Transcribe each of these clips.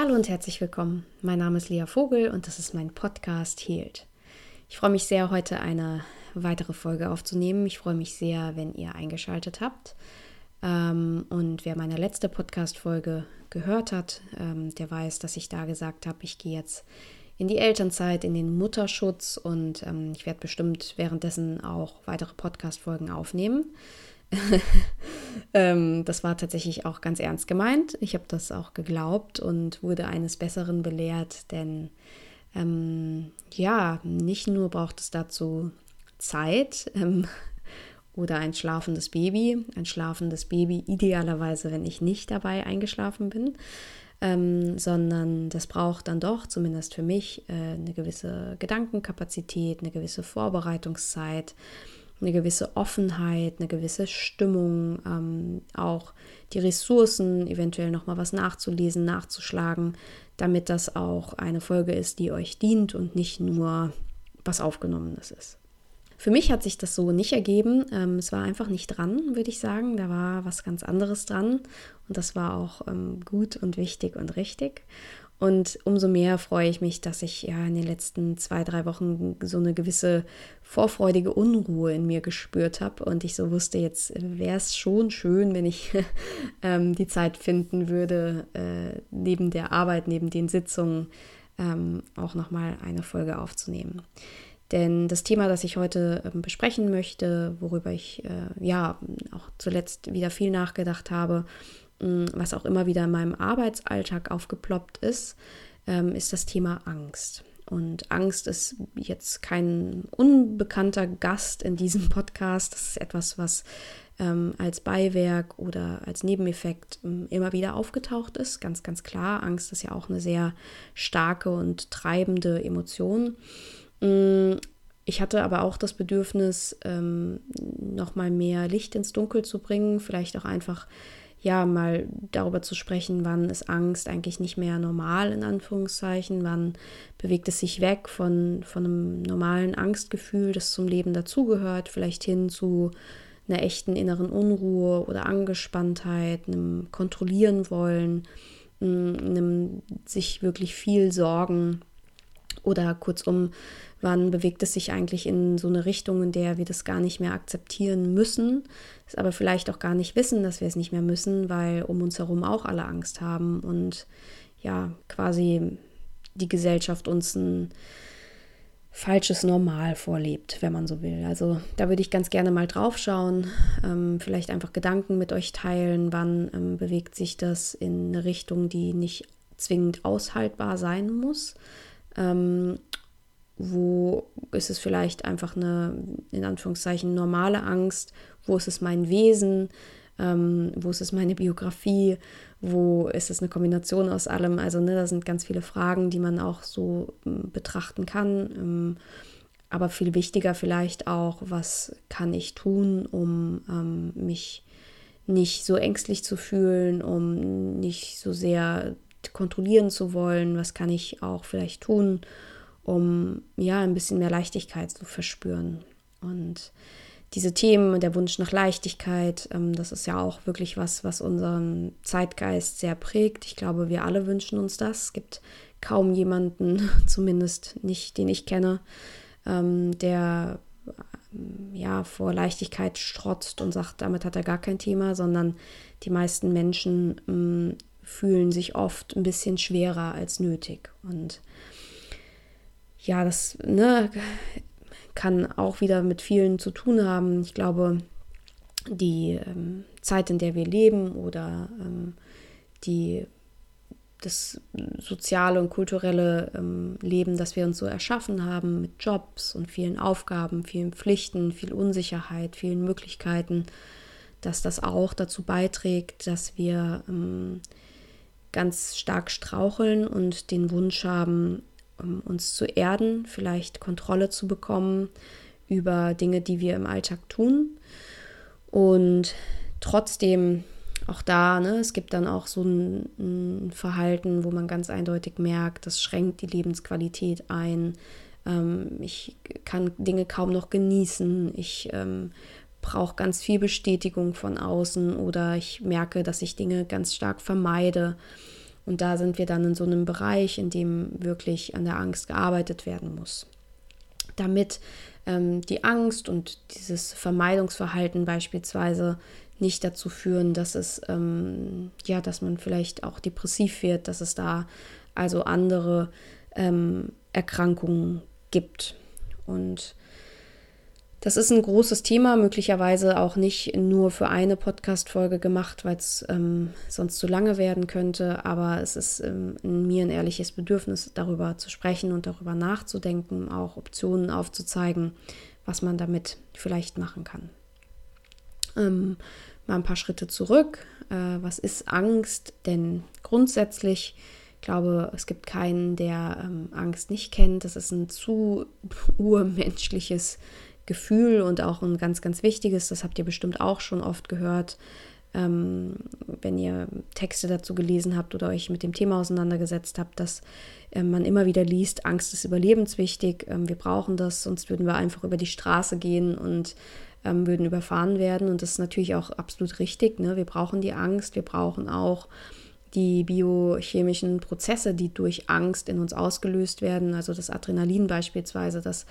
Hallo und herzlich willkommen. Mein Name ist Lea Vogel und das ist mein Podcast Healed. Ich freue mich sehr, heute eine weitere Folge aufzunehmen. Ich freue mich sehr, wenn ihr eingeschaltet habt. Ähm, und wer meine letzte Podcast-Folge gehört hat, ähm, der weiß, dass ich da gesagt habe, ich gehe jetzt in die Elternzeit, in den Mutterschutz und ähm, ich werde bestimmt währenddessen auch weitere Podcast-Folgen aufnehmen. ähm, das war tatsächlich auch ganz ernst gemeint. Ich habe das auch geglaubt und wurde eines Besseren belehrt, denn ähm, ja, nicht nur braucht es dazu Zeit ähm, oder ein schlafendes Baby, ein schlafendes Baby idealerweise, wenn ich nicht dabei eingeschlafen bin, ähm, sondern das braucht dann doch, zumindest für mich, äh, eine gewisse Gedankenkapazität, eine gewisse Vorbereitungszeit eine gewisse Offenheit, eine gewisse Stimmung, ähm, auch die Ressourcen, eventuell nochmal was nachzulesen, nachzuschlagen, damit das auch eine Folge ist, die euch dient und nicht nur was Aufgenommenes ist. Für mich hat sich das so nicht ergeben. Ähm, es war einfach nicht dran, würde ich sagen. Da war was ganz anderes dran. Und das war auch ähm, gut und wichtig und richtig. Und umso mehr freue ich mich, dass ich ja in den letzten zwei, drei Wochen so eine gewisse vorfreudige Unruhe in mir gespürt habe. Und ich so wusste, jetzt wäre es schon schön, wenn ich ähm, die Zeit finden würde, äh, neben der Arbeit, neben den Sitzungen ähm, auch nochmal eine Folge aufzunehmen. Denn das Thema, das ich heute ähm, besprechen möchte, worüber ich äh, ja auch zuletzt wieder viel nachgedacht habe, was auch immer wieder in meinem Arbeitsalltag aufgeploppt ist, ähm, ist das Thema Angst. Und Angst ist jetzt kein unbekannter Gast in diesem Podcast. Das ist etwas, was ähm, als Beiwerk oder als Nebeneffekt ähm, immer wieder aufgetaucht ist. Ganz, ganz klar. Angst ist ja auch eine sehr starke und treibende Emotion. Mm, ich hatte aber auch das Bedürfnis, ähm, nochmal mehr Licht ins Dunkel zu bringen, vielleicht auch einfach ja, mal darüber zu sprechen, wann ist Angst eigentlich nicht mehr normal, in Anführungszeichen, wann bewegt es sich weg von, von einem normalen Angstgefühl, das zum Leben dazugehört, vielleicht hin zu einer echten inneren Unruhe oder Angespanntheit, einem Kontrollieren wollen, einem sich wirklich viel Sorgen oder kurzum, wann bewegt es sich eigentlich in so eine Richtung, in der wir das gar nicht mehr akzeptieren müssen, es aber vielleicht auch gar nicht wissen, dass wir es nicht mehr müssen, weil um uns herum auch alle Angst haben und ja, quasi die Gesellschaft uns ein falsches Normal vorlebt, wenn man so will. Also da würde ich ganz gerne mal drauf schauen, ähm, vielleicht einfach Gedanken mit euch teilen, wann ähm, bewegt sich das in eine Richtung, die nicht zwingend aushaltbar sein muss, ähm, wo ist es vielleicht einfach eine, in Anführungszeichen, normale Angst? Wo ist es mein Wesen? Ähm, wo ist es meine Biografie? Wo ist es eine Kombination aus allem? Also, ne, da sind ganz viele Fragen, die man auch so ähm, betrachten kann. Ähm, aber viel wichtiger vielleicht auch, was kann ich tun, um ähm, mich nicht so ängstlich zu fühlen, um nicht so sehr kontrollieren zu wollen? Was kann ich auch vielleicht tun, um ja ein bisschen mehr Leichtigkeit zu verspüren. Und diese Themen, der Wunsch nach Leichtigkeit, ähm, das ist ja auch wirklich was, was unseren Zeitgeist sehr prägt. Ich glaube, wir alle wünschen uns das. Es gibt kaum jemanden, zumindest nicht, den ich kenne, ähm, der ähm, ja vor Leichtigkeit strotzt und sagt, damit hat er gar kein Thema, sondern die meisten Menschen ähm, fühlen sich oft ein bisschen schwerer als nötig. Und ja, das ne, kann auch wieder mit vielen zu tun haben. Ich glaube, die ähm, Zeit, in der wir leben oder ähm, die, das soziale und kulturelle ähm, Leben, das wir uns so erschaffen haben mit Jobs und vielen Aufgaben, vielen Pflichten, viel Unsicherheit, vielen Möglichkeiten, dass das auch dazu beiträgt, dass wir ähm, ganz stark straucheln und den Wunsch haben, um uns zu erden, vielleicht Kontrolle zu bekommen über Dinge, die wir im Alltag tun. Und trotzdem auch da, ne, es gibt dann auch so ein, ein, Verhalten, wo man ganz eindeutig merkt, das schränkt die Lebensqualität ein. Ähm, ich kann Dinge kaum noch genießen. Ich ähm, brauche ganz viel Bestätigung von außen oder ich merke, dass ich Dinge ganz stark vermeide. Und da sind wir dann in so einem Bereich, in dem wirklich an der Angst gearbeitet werden muss. Damit ähm, die Angst und dieses Vermeidungsverhalten beispielsweise nicht dazu führen, dass es ähm, ja, dass man vielleicht auch depressiv wird, dass es da also andere ähm, Erkrankungen gibt. Und das ist ein großes Thema, möglicherweise auch nicht nur für eine Podcast-Folge gemacht, weil es ähm, sonst zu lange werden könnte. Aber es ist ähm, mir ein ehrliches Bedürfnis, darüber zu sprechen und darüber nachzudenken, auch Optionen aufzuzeigen, was man damit vielleicht machen kann. Ähm, mal ein paar Schritte zurück. Äh, was ist Angst? Denn grundsätzlich ich glaube, es gibt keinen, der ähm, Angst nicht kennt. Das ist ein zu urmenschliches Gefühl und auch ein ganz, ganz wichtiges. Das habt ihr bestimmt auch schon oft gehört, ähm, wenn ihr Texte dazu gelesen habt oder euch mit dem Thema auseinandergesetzt habt, dass äh, man immer wieder liest, Angst ist überlebenswichtig. Ähm, wir brauchen das, sonst würden wir einfach über die Straße gehen und ähm, würden überfahren werden. Und das ist natürlich auch absolut richtig. Ne? Wir brauchen die Angst, wir brauchen auch die biochemischen Prozesse, die durch Angst in uns ausgelöst werden, also das Adrenalin beispielsweise, das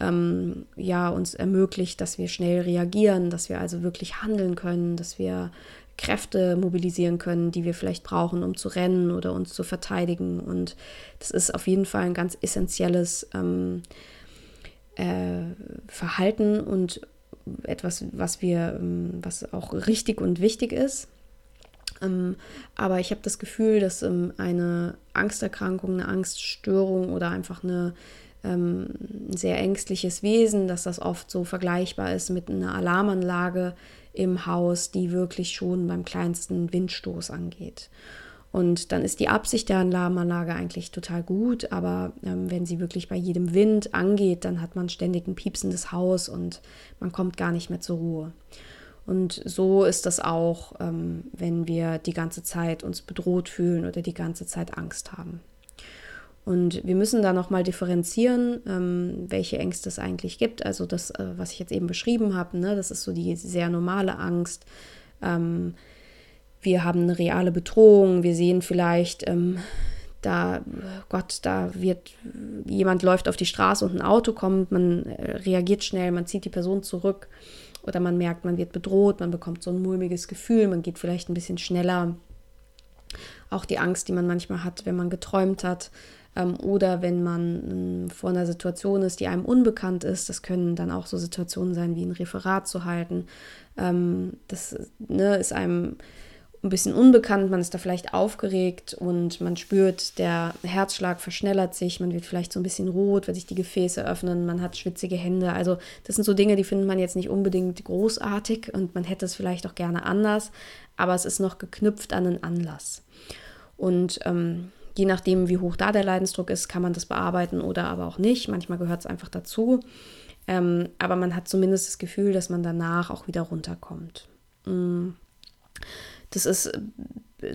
ähm, ja uns ermöglicht, dass wir schnell reagieren, dass wir also wirklich handeln können, dass wir Kräfte mobilisieren können, die wir vielleicht brauchen, um zu rennen oder uns zu verteidigen. Und das ist auf jeden Fall ein ganz essentielles ähm, äh, Verhalten und etwas, was wir, ähm, was auch richtig und wichtig ist. Ähm, aber ich habe das Gefühl, dass ähm, eine Angsterkrankung, eine Angststörung oder einfach eine ähm, ein sehr ängstliches Wesen, dass das oft so vergleichbar ist mit einer Alarmanlage im Haus, die wirklich schon beim kleinsten Windstoß angeht. Und dann ist die Absicht der Alarmanlage eigentlich total gut, aber ähm, wenn sie wirklich bei jedem Wind angeht, dann hat man ständig ein piepsendes Haus und man kommt gar nicht mehr zur Ruhe. Und so ist das auch, ähm, wenn wir die ganze Zeit uns bedroht fühlen oder die ganze Zeit Angst haben. Und wir müssen da nochmal differenzieren, ähm, welche Ängste es eigentlich gibt. Also das, äh, was ich jetzt eben beschrieben habe, ne, das ist so die sehr normale Angst. Ähm, wir haben eine reale Bedrohung, wir sehen vielleicht, da, Gott, da wird, jemand läuft auf die Straße und ein Auto kommt, man äh, reagiert schnell, man zieht die Person zurück oder man merkt, man wird bedroht, man bekommt so ein mulmiges Gefühl, man geht vielleicht ein bisschen schneller. Auch die Angst, die man manchmal hat, wenn man geträumt hat ähm, oder wenn man ähm, vor einer Situation ist, die einem unbekannt ist. Das können dann auch so Situationen sein, wie ein Referat zu halten. Ähm, das ne, ist einem ein bisschen unbekannt, man ist da vielleicht aufgeregt und man spürt, der Herzschlag verschnellert sich, man wird vielleicht so ein bisschen rot, weil sich die Gefäße öffnen, man hat schwitzige Hände. Also das sind so Dinge, die findet man jetzt nicht unbedingt großartig und man hätte es vielleicht auch gerne anders, aber es ist noch geknüpft an einen Anlass. Und ähm, je nachdem, wie hoch da der Leidensdruck ist, kann man das bearbeiten oder aber auch nicht. Manchmal gehört es einfach dazu. Ähm, aber man hat zumindest das Gefühl, dass man danach auch wieder runterkommt. Mhm. Das ist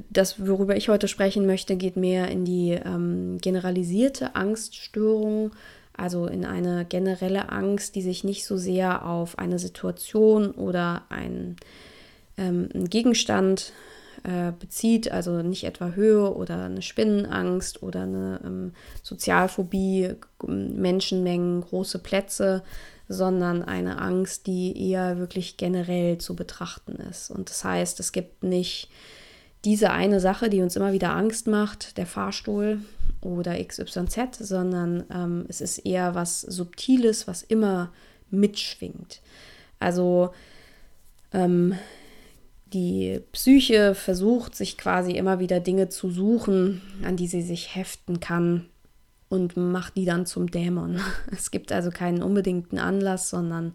das, worüber ich heute sprechen möchte, geht mehr in die ähm, generalisierte Angststörung, also in eine generelle Angst, die sich nicht so sehr auf eine Situation oder ein, ähm, einen Gegenstand äh, bezieht, also nicht etwa Höhe oder eine Spinnenangst oder eine ähm, Sozialphobie, Menschenmengen, große Plätze, sondern eine Angst, die eher wirklich generell zu betrachten ist. Und das heißt, es gibt nicht diese eine Sache, die uns immer wieder Angst macht, der Fahrstuhl oder XYZ, sondern ähm, es ist eher was Subtiles, was immer mitschwingt. Also ähm, die Psyche versucht sich quasi immer wieder Dinge zu suchen, an die sie sich heften kann, und macht die dann zum Dämon. Es gibt also keinen unbedingten Anlass, sondern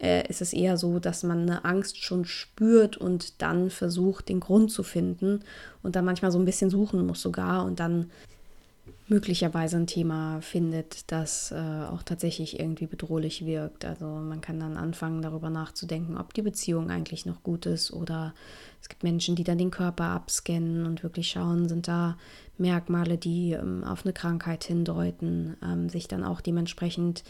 äh, ist es eher so, dass man eine Angst schon spürt und dann versucht, den Grund zu finden und dann manchmal so ein bisschen suchen muss sogar und dann möglicherweise ein Thema findet, das äh, auch tatsächlich irgendwie bedrohlich wirkt. Also man kann dann anfangen, darüber nachzudenken, ob die Beziehung eigentlich noch gut ist oder es gibt Menschen, die dann den Körper abscannen und wirklich schauen, sind da Merkmale, die ähm, auf eine Krankheit hindeuten, ähm, sich dann auch dementsprechend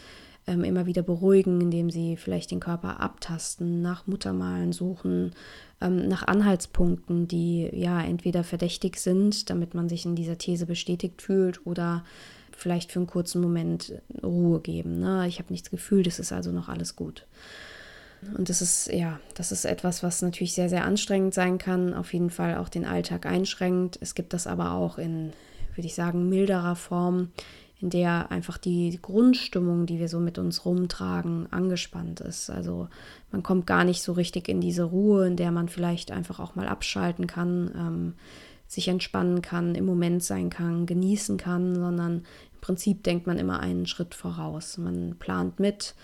ähm, immer wieder beruhigen, indem sie vielleicht den Körper abtasten, nach Muttermalen suchen, ähm, nach Anhaltspunkten, die ja entweder verdächtig sind, damit man sich in dieser These bestätigt fühlt oder vielleicht für einen kurzen Moment Ruhe geben. Ne? Ich habe nichts gefühlt, es ist also noch alles gut. Und das ist, ja, das ist etwas, was natürlich sehr, sehr anstrengend sein kann, auf jeden Fall auch den Alltag einschränkt. Es gibt das aber auch in, würde ich sagen, milderer Form, in der einfach die Grundstimmung, die wir so mit uns rumtragen, angespannt ist. Also man kommt gar nicht so richtig in diese Ruhe, in der man vielleicht einfach auch mal abschalten kann, ähm, sich entspannen kann, im Moment sein kann, genießen kann, sondern im Prinzip denkt man immer einen Schritt voraus. Man plant mit,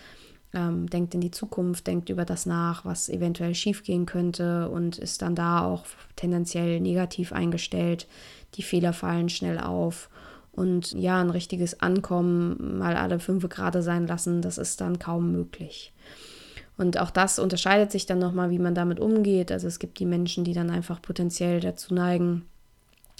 ähm, denkt in die Zukunft, denkt über das nach, was eventuell schiefgehen könnte und ist dann da auch tendenziell negativ eingestellt. Die Fehler fallen schnell auf und ja, ein richtiges Ankommen, mal alle fünf Grade sein lassen, das ist dann kaum möglich. Und auch das unterscheidet sich dann nochmal, wie man damit umgeht. Also es gibt die Menschen, die dann einfach potenziell dazu neigen,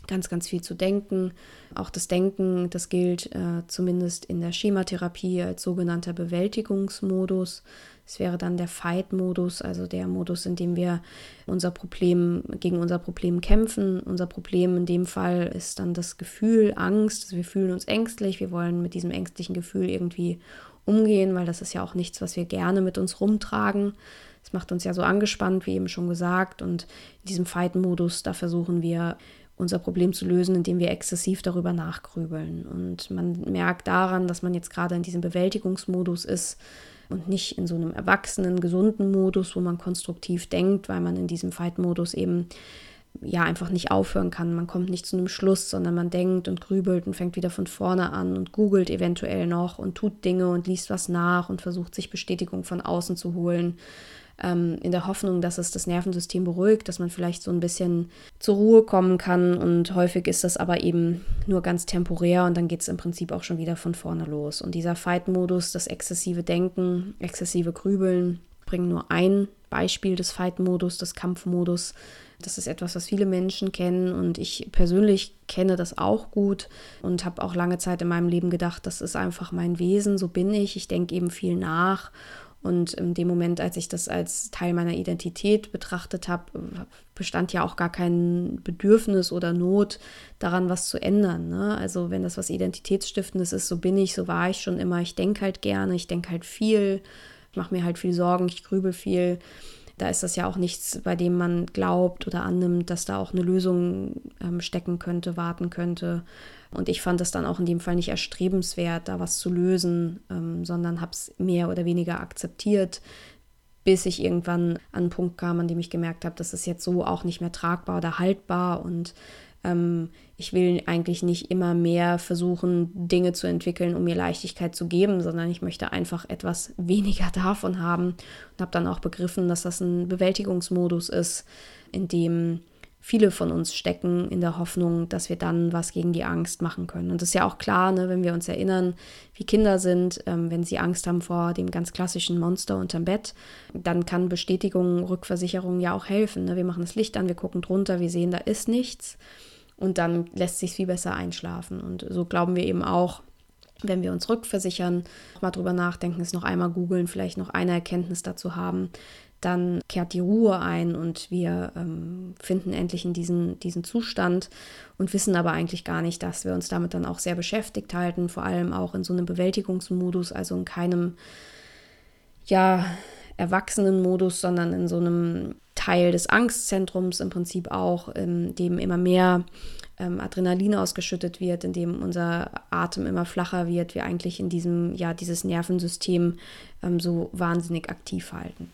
ganz, ganz viel zu denken. Auch das Denken, das gilt äh, zumindest in der Schematherapie als sogenannter Bewältigungsmodus. Es wäre dann der Fight-Modus, also der Modus, in dem wir unser Problem gegen unser Problem kämpfen. Unser Problem in dem Fall ist dann das Gefühl, Angst. Also wir fühlen uns ängstlich, wir wollen mit diesem ängstlichen Gefühl irgendwie umgehen, weil das ist ja auch nichts, was wir gerne mit uns rumtragen. Es macht uns ja so angespannt, wie eben schon gesagt. Und in diesem Fight-Modus, da versuchen wir unser Problem zu lösen, indem wir exzessiv darüber nachgrübeln. Und man merkt daran, dass man jetzt gerade in diesem Bewältigungsmodus ist, und nicht in so einem erwachsenen, gesunden Modus, wo man konstruktiv denkt, weil man in diesem Fight-Modus eben ja einfach nicht aufhören kann. Man kommt nicht zu einem Schluss, sondern man denkt und grübelt und fängt wieder von vorne an und googelt eventuell noch und tut Dinge und liest was nach und versucht sich Bestätigung von außen zu holen ähm, in der Hoffnung, dass es das Nervensystem beruhigt, dass man vielleicht so ein bisschen zur Ruhe kommen kann. Und häufig ist das aber eben nur ganz temporär und dann geht es im Prinzip auch schon wieder von vorne los. Und dieser Fight-Modus, das exzessive Denken, exzessive Grübeln, bringen nur ein Beispiel des Fight-Modus, des Kampfmodus. Das ist etwas, was viele Menschen kennen und ich persönlich kenne das auch gut und habe auch lange Zeit in meinem Leben gedacht, das ist einfach mein Wesen, so bin ich. Ich denke eben viel nach und in dem Moment, als ich das als Teil meiner Identität betrachtet habe, bestand ja auch gar kein Bedürfnis oder Not daran, was zu ändern. Ne? Also wenn das was Identitätsstiftendes ist, so bin ich, so war ich schon immer. Ich denke halt gerne, ich denke halt viel, mache mir halt viel Sorgen, ich grübel viel. Da ist das ja auch nichts, bei dem man glaubt oder annimmt, dass da auch eine Lösung ähm, stecken könnte, warten könnte. Und ich fand es dann auch in dem Fall nicht erstrebenswert, da was zu lösen, ähm, sondern habe es mehr oder weniger akzeptiert, bis ich irgendwann an einen Punkt kam, an dem ich gemerkt habe, das ist jetzt so auch nicht mehr tragbar oder haltbar. Und ähm, ich will eigentlich nicht immer mehr versuchen, Dinge zu entwickeln, um mir Leichtigkeit zu geben, sondern ich möchte einfach etwas weniger davon haben. Und habe dann auch begriffen, dass das ein Bewältigungsmodus ist, in dem viele von uns stecken in der Hoffnung, dass wir dann was gegen die Angst machen können. Und das ist ja auch klar, ne, wenn wir uns erinnern, wie Kinder sind, ähm, wenn sie Angst haben vor dem ganz klassischen Monster unterm Bett, dann kann Bestätigung, Rückversicherung ja auch helfen. Ne? Wir machen das Licht an, wir gucken drunter, wir sehen, da ist nichts. Und dann lässt sich viel besser einschlafen. Und so glauben wir eben auch, wenn wir uns rückversichern, mal drüber nachdenken, es noch einmal googeln, vielleicht noch eine Erkenntnis dazu haben, dann kehrt die Ruhe ein und wir ähm, finden endlich in diesen, diesen Zustand und wissen aber eigentlich gar nicht, dass wir uns damit dann auch sehr beschäftigt halten, vor allem auch in so einem Bewältigungsmodus, also in keinem, ja, erwachsenen Modus, sondern in so einem Teil des Angstzentrums im Prinzip auch, in dem immer mehr ähm, Adrenalin ausgeschüttet wird, in dem unser Atem immer flacher wird, wir eigentlich in diesem, ja, dieses Nervensystem ähm, so wahnsinnig aktiv halten.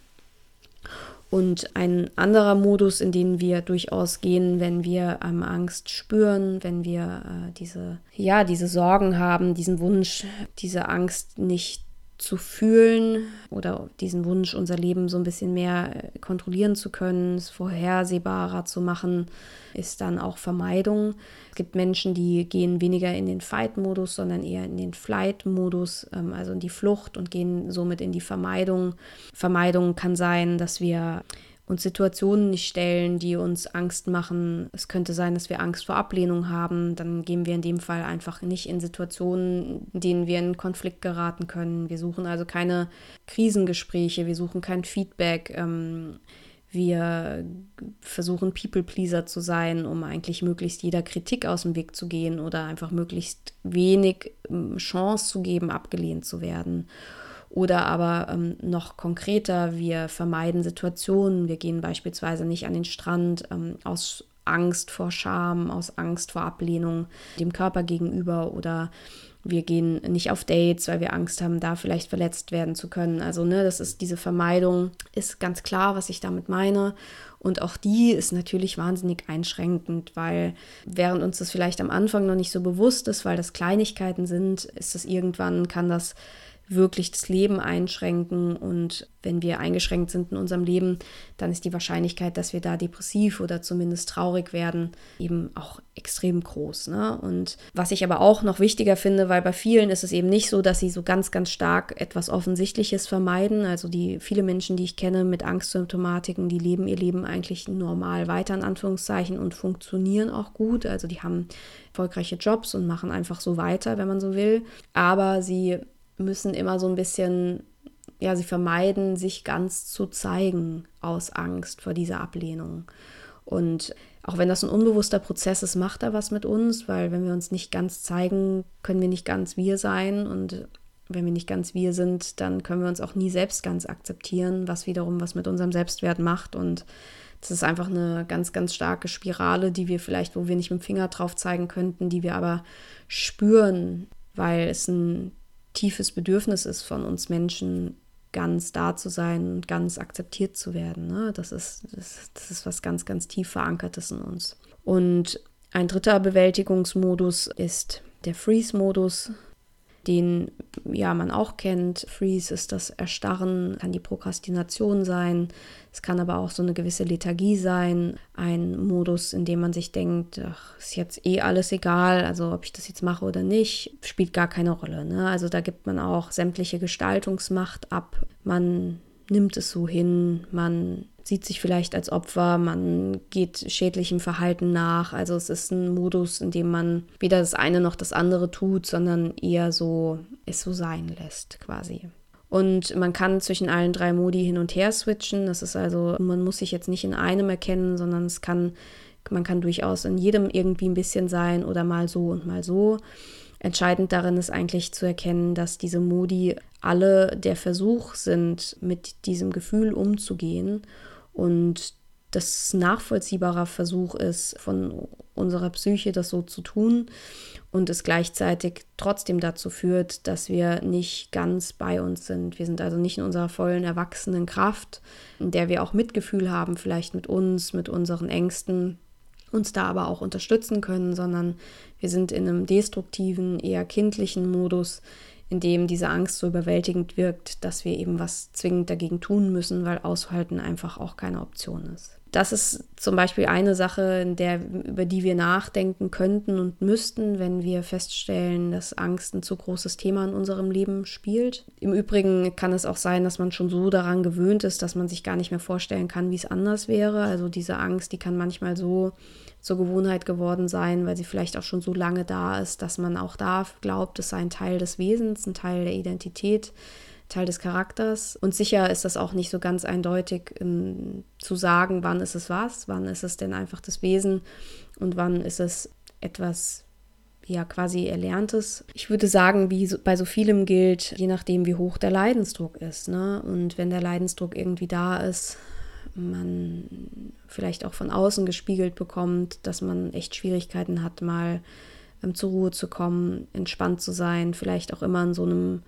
Und ein anderer Modus, in den wir durchaus gehen, wenn wir ähm, Angst spüren, wenn wir äh, diese, ja, diese Sorgen haben, diesen Wunsch, diese Angst nicht zu fühlen oder diesen Wunsch, unser Leben so ein bisschen mehr äh, kontrollieren zu können, es vorhersehbarer zu machen, ist dann auch Vermeidung. Es gibt Menschen, die gehen weniger in den Fight-Modus, sondern eher in den Flight-Modus, ähm, also in die Flucht und gehen somit in die Vermeidung. Vermeidung kann sein, dass wir uns Situationen nicht stellen, die uns Angst machen. Es könnte sein, dass wir Angst vor Ablehnung haben. Dann gehen wir in dem Fall einfach nicht in Situationen, in denen wir in Konflikt geraten können. Wir suchen also keine Krisengespräche, wir suchen kein Feedback. Ähm, wir versuchen People-Pleaser zu sein, um eigentlich möglichst jeder Kritik aus dem Weg zu gehen oder einfach möglichst wenig ähm, Chance zu geben, abgelehnt zu werden. Oder aber ähm, noch konkreter, wir vermeiden Situationen. Wir gehen beispielsweise nicht an den Strand ähm, aus Angst vor Scham, aus Angst vor Ablehnung dem Körper gegenüber oder wir gehen nicht auf Dates, weil wir Angst haben, da vielleicht verletzt werden zu können. Also, ne, das ist diese Vermeidung, ist ganz klar, was ich damit meine. Und auch die ist natürlich wahnsinnig einschränkend, weil während uns das vielleicht am Anfang noch nicht so bewusst ist, weil das Kleinigkeiten sind, ist das irgendwann, kann das wirklich das Leben einschränken. Und wenn wir eingeschränkt sind in unserem Leben, dann ist die Wahrscheinlichkeit, dass wir da depressiv oder zumindest traurig werden, eben auch extrem groß. Ne? Und was ich aber auch noch wichtiger finde, weil bei vielen ist es eben nicht so, dass sie so ganz, ganz stark etwas Offensichtliches vermeiden. Also die viele Menschen, die ich kenne mit Angstsymptomatiken, die leben ihr Leben eigentlich normal weiter in Anführungszeichen und funktionieren auch gut. Also die haben erfolgreiche Jobs und machen einfach so weiter, wenn man so will. Aber sie müssen immer so ein bisschen, ja, sie vermeiden, sich ganz zu zeigen aus Angst vor dieser Ablehnung. Und auch wenn das ein unbewusster Prozess ist, macht er was mit uns, weil wenn wir uns nicht ganz zeigen, können wir nicht ganz wir sein. Und wenn wir nicht ganz wir sind, dann können wir uns auch nie selbst ganz akzeptieren, was wiederum was mit unserem Selbstwert macht. Und das ist einfach eine ganz, ganz starke Spirale, die wir vielleicht, wo wir nicht mit dem Finger drauf zeigen könnten, die wir aber spüren, weil es ein tiefes Bedürfnis ist von uns Menschen, ganz da zu sein und ganz akzeptiert zu werden. Ne? Das, ist, das, das ist was ganz, ganz tief verankertes in uns. Und ein dritter Bewältigungsmodus ist der Freeze-Modus den ja man auch kennt. Freeze ist das Erstarren, kann die Prokrastination sein. Es kann aber auch so eine gewisse Lethargie sein, ein Modus, in dem man sich denkt, ach, ist jetzt eh alles egal, also ob ich das jetzt mache oder nicht, spielt gar keine Rolle. Ne? Also da gibt man auch sämtliche Gestaltungsmacht ab. Man nimmt es so hin, man sieht sich vielleicht als Opfer, man geht schädlichem Verhalten nach. Also es ist ein Modus, in dem man weder das eine noch das andere tut, sondern eher so es so sein lässt quasi. Und man kann zwischen allen drei Modi hin und her switchen. Das ist also, man muss sich jetzt nicht in einem erkennen, sondern es kann, man kann durchaus in jedem irgendwie ein bisschen sein oder mal so und mal so. Entscheidend darin ist eigentlich zu erkennen, dass diese Modi alle der Versuch sind, mit diesem Gefühl umzugehen und das nachvollziehbarer Versuch ist von unserer Psyche, das so zu tun und es gleichzeitig trotzdem dazu führt, dass wir nicht ganz bei uns sind. Wir sind also nicht in unserer vollen erwachsenen Kraft, in der wir auch Mitgefühl haben, vielleicht mit uns, mit unseren Ängsten, uns da aber auch unterstützen können, sondern wir sind in einem destruktiven, eher kindlichen Modus, in dem diese Angst so überwältigend wirkt, dass wir eben was zwingend dagegen tun müssen, weil aushalten einfach auch keine Option ist. Das ist zum Beispiel eine Sache, in der, über die wir nachdenken könnten und müssten, wenn wir feststellen, dass Angst ein zu großes Thema in unserem Leben spielt. Im Übrigen kann es auch sein, dass man schon so daran gewöhnt ist, dass man sich gar nicht mehr vorstellen kann, wie es anders wäre. Also diese Angst, die kann manchmal so zur Gewohnheit geworden sein, weil sie vielleicht auch schon so lange da ist, dass man auch da glaubt, es sei ein Teil des Wesens, ein Teil der Identität, Teil des Charakters. Und sicher ist das auch nicht so ganz eindeutig ähm, zu sagen, wann ist es was, wann ist es denn einfach das Wesen und wann ist es etwas ja quasi Erlerntes. Ich würde sagen, wie so, bei so vielem gilt, je nachdem, wie hoch der Leidensdruck ist. Ne? Und wenn der Leidensdruck irgendwie da ist, man vielleicht auch von außen gespiegelt bekommt, dass man echt Schwierigkeiten hat, mal ähm, zur Ruhe zu kommen, entspannt zu sein, vielleicht auch immer in so einem,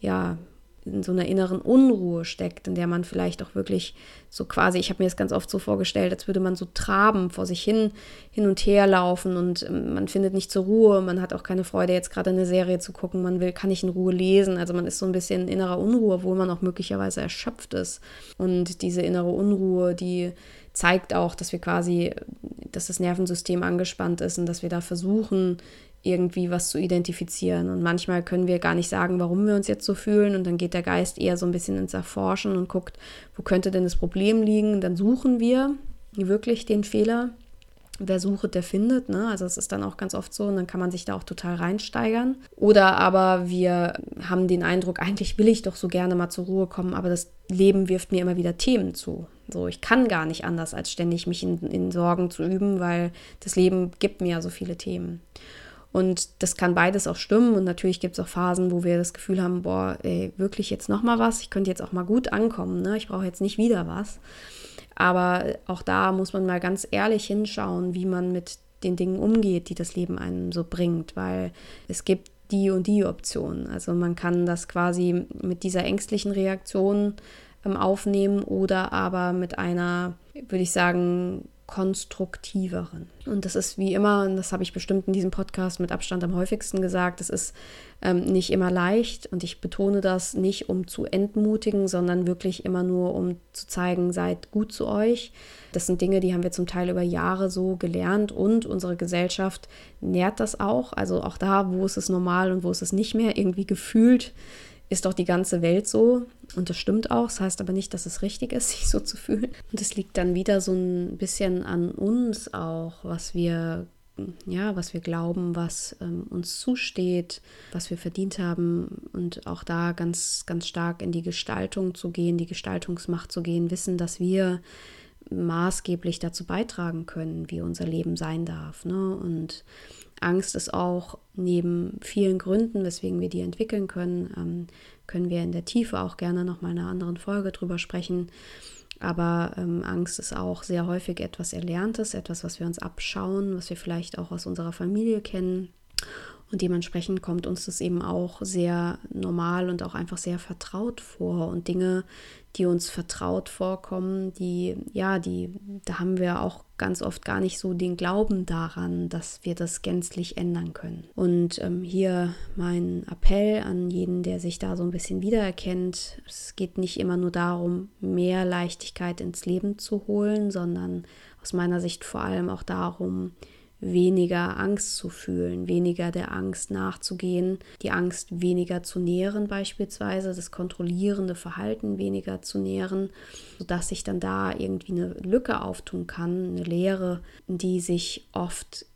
ja, in so einer inneren Unruhe steckt, in der man vielleicht auch wirklich so quasi, ich habe mir das ganz oft so vorgestellt, als würde man so traben, vor sich hin, hin und her laufen und ähm, man findet nicht zur Ruhe, man hat auch keine Freude, jetzt gerade eine Serie zu gucken, man will, kann nicht in Ruhe lesen, also man ist so ein bisschen in innerer Unruhe, obwohl man auch möglicherweise erschöpft ist. Und diese innere Unruhe, die zeigt auch, dass wir quasi, dass das Nervensystem angespannt ist und dass wir da versuchen, irgendwie was zu identifizieren. Und manchmal können wir gar nicht sagen, warum wir uns jetzt so fühlen. Und dann geht der Geist eher so ein bisschen ins Erforschen und guckt, wo könnte denn das Problem liegen. Und dann suchen wir wirklich den Fehler. Wer sucht, der findet. Ne? Also es ist dann auch ganz oft so und dann kann man sich da auch total reinsteigern. Oder aber wir haben den Eindruck, eigentlich will ich doch so gerne mal zur Ruhe kommen, aber das Leben wirft mir immer wieder Themen zu. So, ich kann gar nicht anders, als ständig mich in, in Sorgen zu üben, weil das Leben gibt mir ja so viele Themen. Und das kann beides auch stimmen. Und natürlich gibt es auch Phasen, wo wir das Gefühl haben, boah, ey, wirklich jetzt noch mal was. Ich könnte jetzt auch mal gut ankommen. Ne? Ich brauche jetzt nicht wieder was. Aber auch da muss man mal ganz ehrlich hinschauen, wie man mit den Dingen umgeht, die das Leben einem so bringt. Weil es gibt die und die Optionen. Also man kann das quasi mit dieser ängstlichen Reaktion ähm, aufnehmen oder aber mit einer, würde ich sagen, konstruktiveren. Und das ist wie immer, und das habe ich bestimmt in diesem Podcast mit Abstand am häufigsten gesagt, es ist ähm, nicht immer leicht und ich betone das nicht, um zu entmutigen, sondern wirklich immer nur, um zu zeigen, seid gut zu euch. Das sind Dinge, die haben wir zum Teil über Jahre so gelernt und unsere Gesellschaft nährt das auch. Also auch da, wo ist es normal und wo ist es nicht mehr, irgendwie gefühlt ist doch die ganze Welt so. Und das stimmt auch. Das heißt aber nicht, dass es richtig ist, sich so zu fühlen. Und es liegt dann wieder so ein bisschen an uns auch, was wir ja, was wir glauben, was ähm, uns zusteht, was wir verdient haben und auch da ganz, ganz stark in die Gestaltung zu gehen, die Gestaltungsmacht zu gehen, wissen, dass wir maßgeblich dazu beitragen können, wie unser Leben sein darf. Ne? Und Angst ist auch neben vielen Gründen, weswegen wir die entwickeln können, ähm, können wir in der Tiefe auch gerne noch mal in einer anderen Folge drüber sprechen. Aber ähm, Angst ist auch sehr häufig etwas Erlerntes, etwas, was wir uns abschauen, was wir vielleicht auch aus unserer Familie kennen. Und dementsprechend kommt uns das eben auch sehr normal und auch einfach sehr vertraut vor. Und Dinge, die uns vertraut vorkommen, die, ja, die, da haben wir auch ganz oft gar nicht so den Glauben daran, dass wir das gänzlich ändern können. Und ähm, hier mein Appell an jeden, der sich da so ein bisschen wiedererkennt. Es geht nicht immer nur darum, mehr Leichtigkeit ins Leben zu holen, sondern aus meiner Sicht vor allem auch darum, weniger Angst zu fühlen, weniger der Angst nachzugehen, die Angst weniger zu nähren beispielsweise, das kontrollierende Verhalten weniger zu nähren, sodass sich dann da irgendwie eine Lücke auftun kann, eine Leere, die sich oft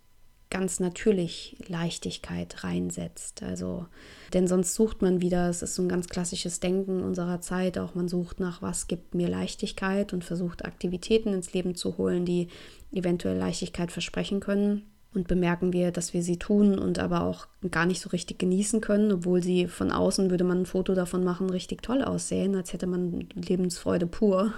ganz natürlich Leichtigkeit reinsetzt. Also, denn sonst sucht man wieder, es ist so ein ganz klassisches Denken unserer Zeit, auch man sucht nach, was gibt mir Leichtigkeit und versucht Aktivitäten ins Leben zu holen, die eventuell Leichtigkeit versprechen können. Und bemerken wir, dass wir sie tun und aber auch gar nicht so richtig genießen können, obwohl sie von außen, würde man ein Foto davon machen, richtig toll aussehen, als hätte man Lebensfreude pur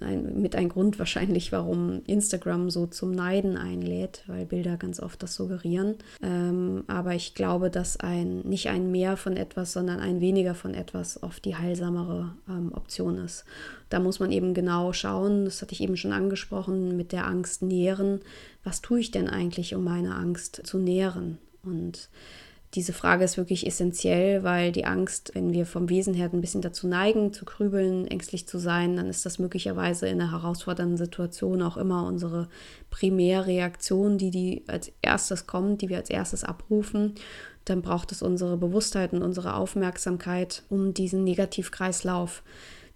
ein, mit ein Grund wahrscheinlich, warum Instagram so zum Neiden einlädt, weil Bilder ganz oft das suggerieren. Ähm, aber ich glaube, dass ein nicht ein Mehr von etwas, sondern ein weniger von etwas oft die heilsamere ähm, Option ist. Da muss man eben genau schauen, das hatte ich eben schon angesprochen, mit der Angst nähren. Was tue ich denn eigentlich, um meine Angst zu nähren? Und diese Frage ist wirklich essentiell, weil die Angst, wenn wir vom Wesen her ein bisschen dazu neigen, zu grübeln, ängstlich zu sein, dann ist das möglicherweise in einer herausfordernden Situation auch immer unsere Primärreaktion, die, die als erstes kommt, die wir als erstes abrufen. Dann braucht es unsere Bewusstheit und unsere Aufmerksamkeit, um diesen Negativkreislauf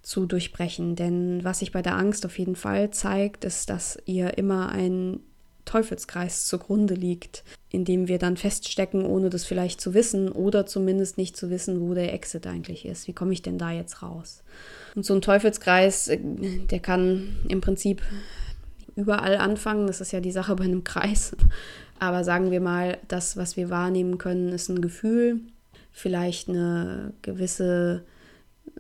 zu durchbrechen. Denn was sich bei der Angst auf jeden Fall zeigt, ist, dass ihr immer ein Teufelskreis zugrunde liegt, in dem wir dann feststecken, ohne das vielleicht zu wissen oder zumindest nicht zu wissen, wo der Exit eigentlich ist. Wie komme ich denn da jetzt raus? Und so ein Teufelskreis, äh, der kann im Prinzip überall anfangen. Das ist ja die Sache bei einem Kreis. Aber sagen wir mal, das, was wir wahrnehmen können, ist ein Gefühl, vielleicht eine gewisse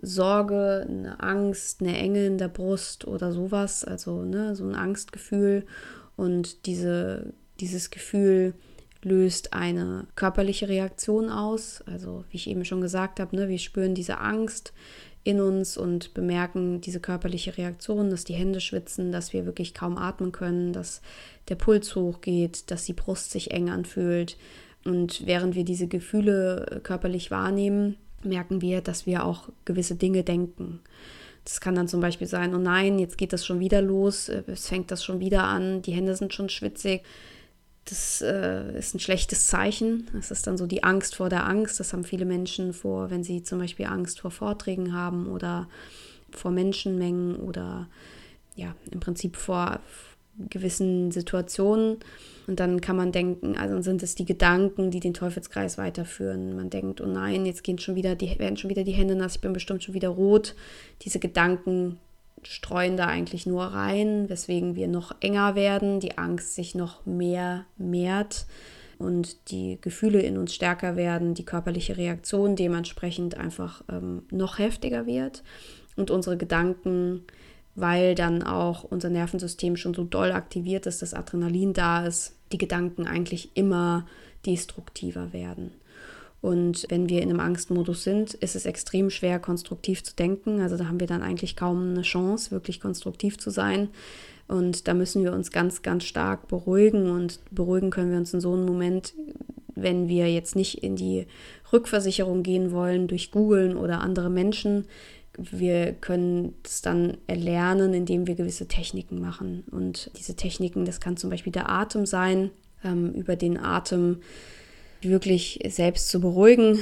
Sorge, eine Angst, eine Enge in der Brust oder sowas, also ne, so ein Angstgefühl und diese, dieses Gefühl löst eine körperliche Reaktion aus. Also wie ich eben schon gesagt habe, ne, wir spüren diese Angst in uns und bemerken diese körperliche Reaktion, dass die Hände schwitzen, dass wir wirklich kaum atmen können, dass der Puls hochgeht, dass die Brust sich eng anfühlt. Und während wir diese Gefühle körperlich wahrnehmen, merken wir, dass wir auch gewisse Dinge denken. Das kann dann zum Beispiel sein, oh nein, jetzt geht das schon wieder los, äh, es fängt das schon wieder an, die Hände sind schon schwitzig. das äh, ist ein schlechtes Zeichen. Das ist dann so die Angst vor der Angst. Das haben viele Menschen vor, wenn sie zum Beispiel Angst vor Vorträgen haben oder vor Menschenmengen oder ja, im Prinzip vor gewissen Situationen. Und dann kann man denken, also sind es die Gedanken, die den Teufelskreis weiterführen. Man denkt, oh nein, jetzt gehen schon wieder die, werden schon wieder die Hände nass, ich bin bestimmt schon wieder rot. Diese Gedanken streuen da eigentlich nur rein, weswegen wir noch enger werden, die Angst sich noch mehr mehrt und die Gefühle in uns stärker werden, die körperliche Reaktion dementsprechend einfach ähm, noch heftiger wird und unsere Gedanken, weil dann auch unser Nervensystem schon so doll aktiviert ist, dass Adrenalin da ist, die Gedanken eigentlich immer destruktiver werden. Und wenn wir in einem Angstmodus sind, ist es extrem schwer, konstruktiv zu denken. Also da haben wir dann eigentlich kaum eine Chance, wirklich konstruktiv zu sein. Und da müssen wir uns ganz, ganz stark beruhigen. Und beruhigen können wir uns in so einem Moment, wenn wir jetzt nicht in die Rückversicherung gehen wollen durch Googlen oder andere Menschen. Wir können es dann erlernen, indem wir gewisse Techniken machen. Und diese Techniken, das kann zum Beispiel der Atem sein. Ähm, über den Atem wirklich selbst zu beruhigen.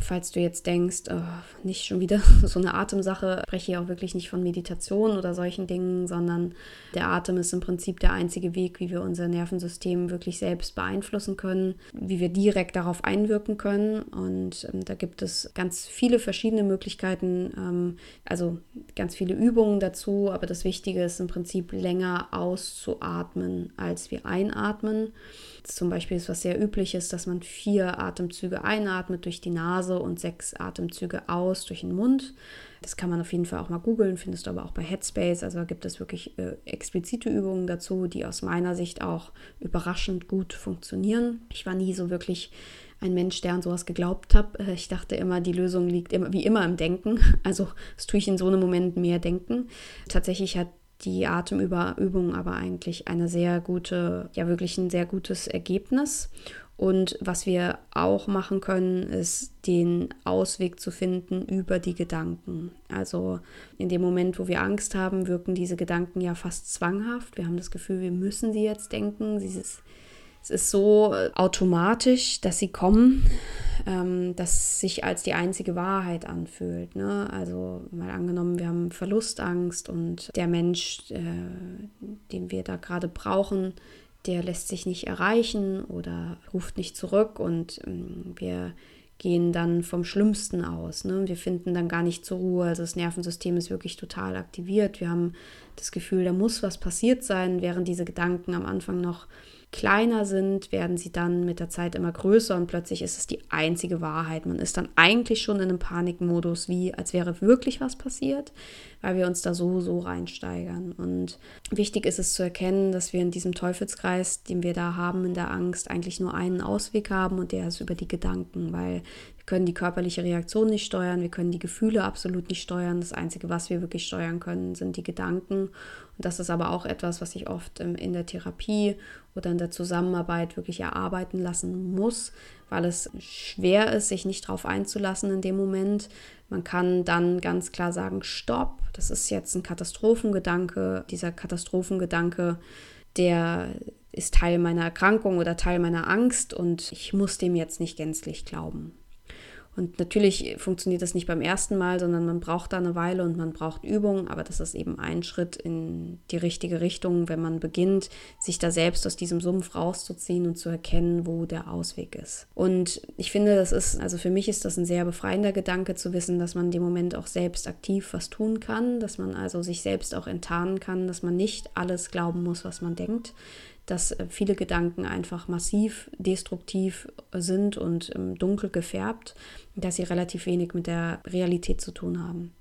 Falls du jetzt denkst, oh, nicht schon wieder so eine Atemsache, spreche ich auch wirklich nicht von Meditation oder solchen Dingen, sondern der Atem ist im Prinzip der einzige Weg, wie wir unser Nervensystem wirklich selbst beeinflussen können, wie wir direkt darauf einwirken können. Und ähm, da gibt es ganz viele verschiedene Möglichkeiten, ähm, also ganz viele Übungen dazu, aber das Wichtige ist im Prinzip länger auszuatmen, als wir einatmen. Zum Beispiel ist was sehr übliches, dass man vier Atemzüge einatmet durch die Nase und sechs Atemzüge aus durch den Mund. Das kann man auf jeden Fall auch mal googeln, findest du aber auch bei Headspace. Also gibt es wirklich äh, explizite Übungen dazu, die aus meiner Sicht auch überraschend gut funktionieren. Ich war nie so wirklich ein Mensch, der an sowas geglaubt hat. Äh, ich dachte immer, die Lösung liegt immer, wie immer im Denken. Also das tue ich in so einem Moment mehr denken. Tatsächlich hat die Atemübung aber eigentlich eine sehr gute, ja wirklich ein sehr gutes Ergebnis. Und was wir auch machen können, ist den Ausweg zu finden über die Gedanken. Also in dem Moment, wo wir Angst haben, wirken diese Gedanken ja fast zwanghaft. Wir haben das Gefühl, wir müssen sie jetzt denken. Dieses, es ist so automatisch, dass sie kommen ähm, das sich als die einzige Wahrheit anfühlt. Ne? Also mal angenommen, wir haben Verlustangst und der Mensch, äh, den wir da gerade brauchen, der lässt sich nicht erreichen oder ruft nicht zurück und ähm, wir gehen dann vom Schlimmsten aus. Ne? Wir finden dann gar nicht zur Ruhe. Also das Nervensystem ist wirklich total aktiviert. Wir haben das Gefühl, da muss was passiert sein, während diese Gedanken am Anfang noch kleiner sind, werden sie dann mit der Zeit immer größer und plötzlich ist es die einzige Wahrheit. Man ist dann eigentlich schon in einem Panikmodus, wie als wäre wirklich was passiert, weil wir uns da so, so reinsteigern. Und wichtig ist es zu erkennen, dass wir in diesem Teufelskreis, den wir da haben in der Angst, eigentlich nur einen Ausweg haben und der ist über die Gedanken, weil können die körperliche Reaktion nicht steuern, wir können die Gefühle absolut nicht steuern. Das Einzige, was wir wirklich steuern können, sind die Gedanken. Und das ist aber auch etwas, was ich oft in der Therapie oder in der Zusammenarbeit wirklich erarbeiten lassen muss, weil es schwer ist, sich nicht darauf einzulassen in dem Moment. Man kann dann ganz klar sagen, stopp, das ist jetzt ein Katastrophengedanke. Dieser Katastrophengedanke, der ist Teil meiner Erkrankung oder Teil meiner Angst und ich muss dem jetzt nicht gänzlich glauben. Und natürlich funktioniert das nicht beim ersten Mal, sondern man braucht da eine Weile und man braucht Übung, aber das ist eben ein Schritt in die richtige Richtung, wenn man beginnt, sich da selbst aus diesem Sumpf rauszuziehen und zu erkennen, wo der Ausweg ist. Und ich finde, das ist, also für mich ist das ein sehr befreiender Gedanke zu wissen, dass man in dem Moment auch selbst aktiv was tun kann, dass man also sich selbst auch enttarnen kann, dass man nicht alles glauben muss, was man denkt, dass äh, viele Gedanken einfach massiv destruktiv sind und dunkel gefärbt, dass sie relativ wenig mit der Realität zu tun haben.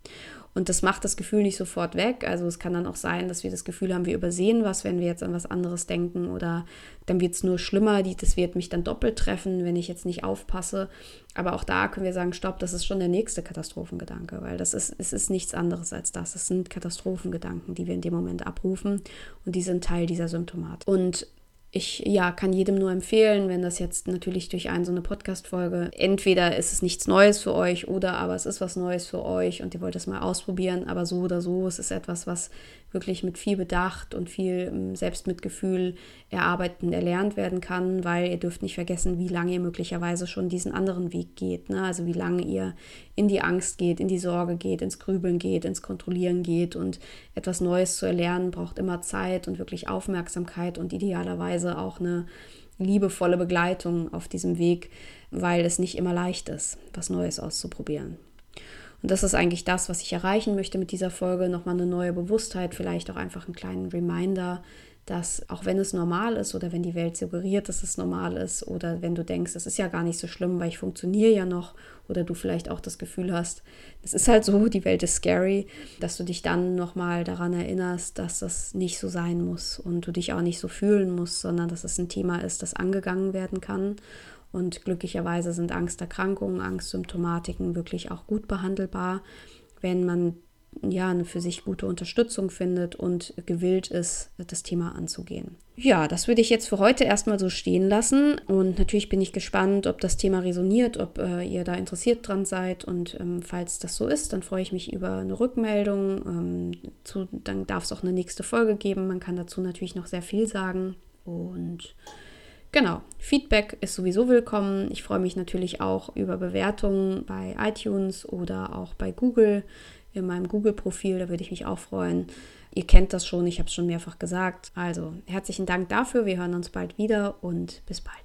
Und das macht das Gefühl nicht sofort weg. Also es kann dann auch sein, dass wir das Gefühl haben, wir übersehen was, wenn wir jetzt an was anderes denken oder dann wird es nur schlimmer, das wird mich dann doppelt treffen, wenn ich jetzt nicht aufpasse. Aber auch da können wir sagen, stopp, das ist schon der nächste Katastrophengedanke, weil das ist, es ist nichts anderes als das. Es sind Katastrophengedanken, die wir in dem Moment abrufen und die sind Teil dieser Symptomatik. Und ich ja, kann jedem nur empfehlen, wenn das jetzt natürlich durch eine so eine Podcast-Folge, entweder ist es nichts Neues für euch oder aber es ist was Neues für euch und ihr wollt es mal ausprobieren, aber so oder so, es ist etwas, was wirklich mit viel Bedacht und viel ähm, Selbstmitgefühl erarbeiten, erlernt werden kann, weil ihr dürft nicht vergessen, wie lange ihr möglicherweise schon diesen anderen Weg geht. Ne? Also wie lange ihr in die Angst geht, in die Sorge geht, ins Grübeln geht, ins Kontrollieren geht und etwas Neues zu erlernen braucht immer Zeit und wirklich Aufmerksamkeit und idealerweise auch eine liebevolle Begleitung auf diesem Weg, weil es nicht immer leicht ist, was Neues auszuprobieren. Und das ist eigentlich das, was ich erreichen möchte mit dieser Folge. Nochmal eine neue Bewusstheit, vielleicht auch einfach einen kleinen Reminder, dass auch wenn es normal ist oder wenn die Welt suggeriert, dass es normal ist oder wenn du denkst, es ist ja gar nicht so schlimm, weil ich funktioniere ja noch oder du vielleicht auch das Gefühl hast, es ist halt so, die Welt ist scary, dass du dich dann nochmal daran erinnerst, dass das nicht so sein muss und du dich auch nicht so fühlen musst, sondern dass es ein Thema ist, das angegangen werden kann und glücklicherweise sind Angsterkrankungen, Angstsymptomatiken wirklich auch gut behandelbar, wenn man ja eine für sich gute Unterstützung findet und gewillt ist, das Thema anzugehen. Ja, das würde ich jetzt für heute erstmal so stehen lassen. Und natürlich bin ich gespannt, ob das Thema resoniert, ob äh, ihr da interessiert dran seid. Und ähm, falls das so ist, dann freue ich mich über eine Rückmeldung. Ähm, zu, dann darf es auch eine nächste Folge geben. Man kann dazu natürlich noch sehr viel sagen. Und Genau, Feedback ist sowieso willkommen. Ich freue mich natürlich auch über Bewertungen bei iTunes oder auch bei Google in meinem Google-Profil. Da würde ich mich auch freuen. Ihr kennt das schon, ich habe es schon mehrfach gesagt. Also herzlichen Dank dafür. Wir hören uns bald wieder und bis bald.